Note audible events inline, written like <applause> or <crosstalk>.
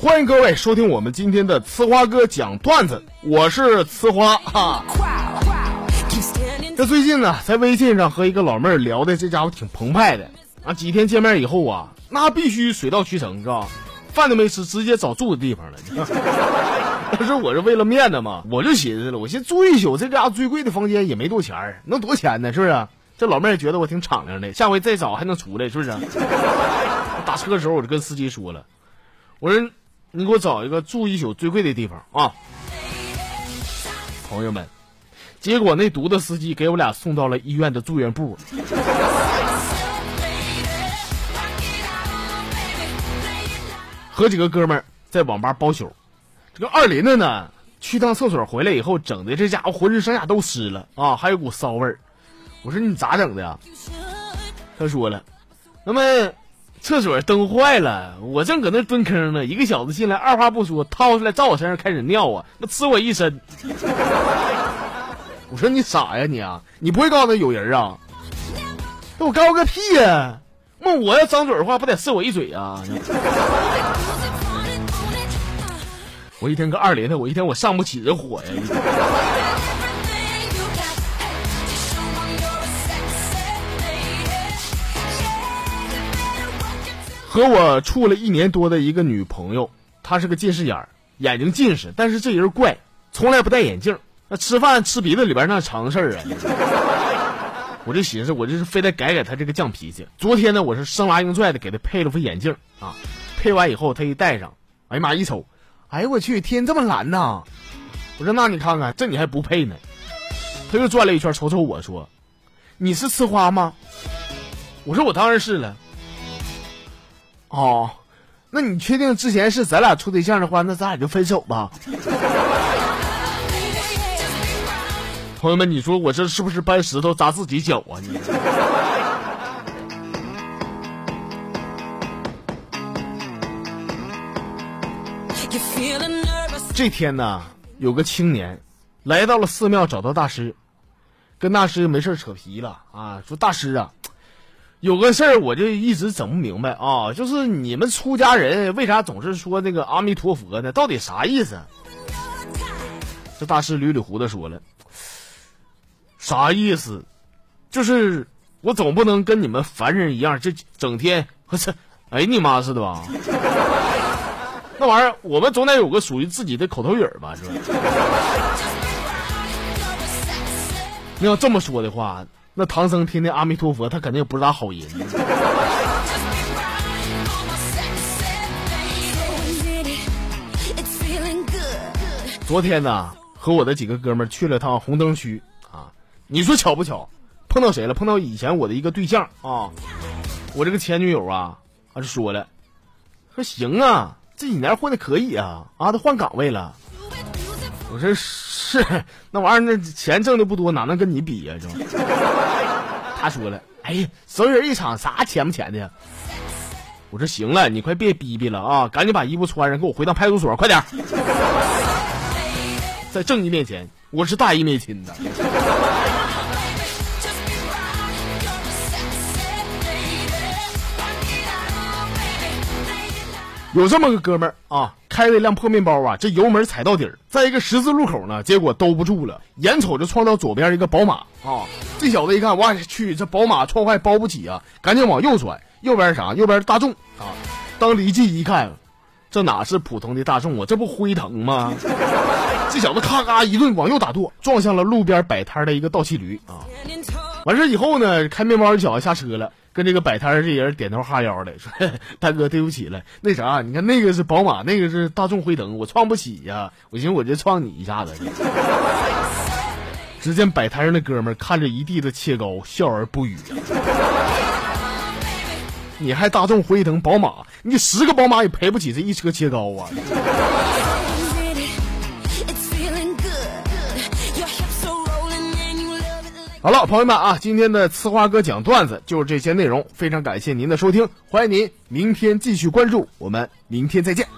欢迎各位收听我们今天的呲花哥讲段子，我是呲花哈。这最近呢，在微信上和一个老妹儿聊的，这家伙挺澎湃的啊。几天见面以后啊，那必须水到渠成，是吧？饭都没吃，直接找住的地方了。<laughs> 但是我是为了面子嘛，我就寻思了，我寻住一宿，这家伙最贵的房间也没多钱能多钱呢？是不是？这老妹儿觉得我挺敞亮的，下回再找还能出来，是不是？<laughs> 打车的时候我就跟司机说了，我说你给我找一个住一宿最贵的地方啊，朋友们。结果那犊子司机给我俩送到了医院的住院部，和几个哥们儿在网吧包宿。这个二林子呢，去趟厕所回来以后，整的这家伙浑身上下都湿了啊，还有股骚味儿。我说你咋整的呀？他说了，那么厕所灯坏了，我正搁那蹲坑呢，一个小子进来，二话不说掏出来照我身上开始尿啊，那呲我一身。我说你傻呀你啊！你不会告诉他有人啊？那我告个屁呀！那我要张嘴的话，不得射我一嘴啊！<laughs> 我一天搁二连的，我一天我上不起这火呀！和我处了一年多的一个女朋友，她是个近视眼儿，眼睛近视，但是这人怪，从来不戴眼镜。那吃饭吃鼻子里边那常事儿啊！<laughs> 我就寻思，我就是非得改改他这个犟脾气。昨天呢，我是生拉硬拽的给他配了副眼镜啊，配完以后他一戴上，哎呀妈一瞅，哎呦我去，天这么蓝呐！我说那你看看，这你还不配呢？他又转了一圈，瞅瞅我说：“你是吃花吗？”我说我当然是了。哦，那你确定之前是咱俩处对象的话，那咱俩就分手吧。<laughs> 朋友们，你说我这是不是搬石头砸自己脚啊？你。这天呢，有个青年来到了寺庙，找到大师，跟大师没事扯皮了啊，说大师啊，有个事儿我就一直整不明白啊，就是你们出家人为啥总是说那个阿弥陀佛呢？到底啥意思？这大师捋捋胡子说了。啥意思？就是我总不能跟你们凡人一样，这整天我操，<laughs> 哎你妈似的吧？<laughs> 那玩意儿，我们总得有个属于自己的口头语吧，是吧？<laughs> 你要这么说的话，那唐僧天天阿弥陀佛，他肯定也不是啥好人。昨天呢，和我的几个哥们儿去了趟红灯区啊。你说巧不巧，碰到谁了？碰到以前我的一个对象啊，我这个前女友啊，他就说了，说行啊，这几年混的可以啊，啊，都换岗位了。我说是，那玩意儿那钱挣的不多，哪能跟你比呀？就他说了，哎呀，熟人一场，啥钱不钱的？我说行了，你快别逼逼了啊，赶紧把衣服穿上，给我回到派出所，快点，在正义面前，我是大义灭亲的。有这么个哥们儿啊，开了一辆破面包啊，这油门踩到底儿，在一个十字路口呢，结果兜不住了，眼瞅着撞到左边一个宝马啊，这小子一看，我去，这宝马撞坏包不起啊，赶紧往右转，右边啥？右边大众啊，当离近一看，这哪是普通的大众啊，这不辉腾吗？<laughs> 这小子咔咔一顿往右打舵，撞向了路边摆摊的一个倒骑驴啊，完事以后呢，开面包的小子下车了。跟这个摆摊这人点头哈腰的说：“ <laughs> 大哥，对不起了，那啥，你看那个是宝马，那个是大众辉腾，我创不起呀。我寻思我就创你一下子。<laughs> ”只见摆摊上的哥们看着一地的切糕，笑而不语。<laughs> 你还大众辉腾宝马，你十个宝马也赔不起这一车切糕啊！好了，朋友们啊，今天的呲花哥讲段子就是这些内容，非常感谢您的收听，欢迎您明天继续关注，我们明天再见。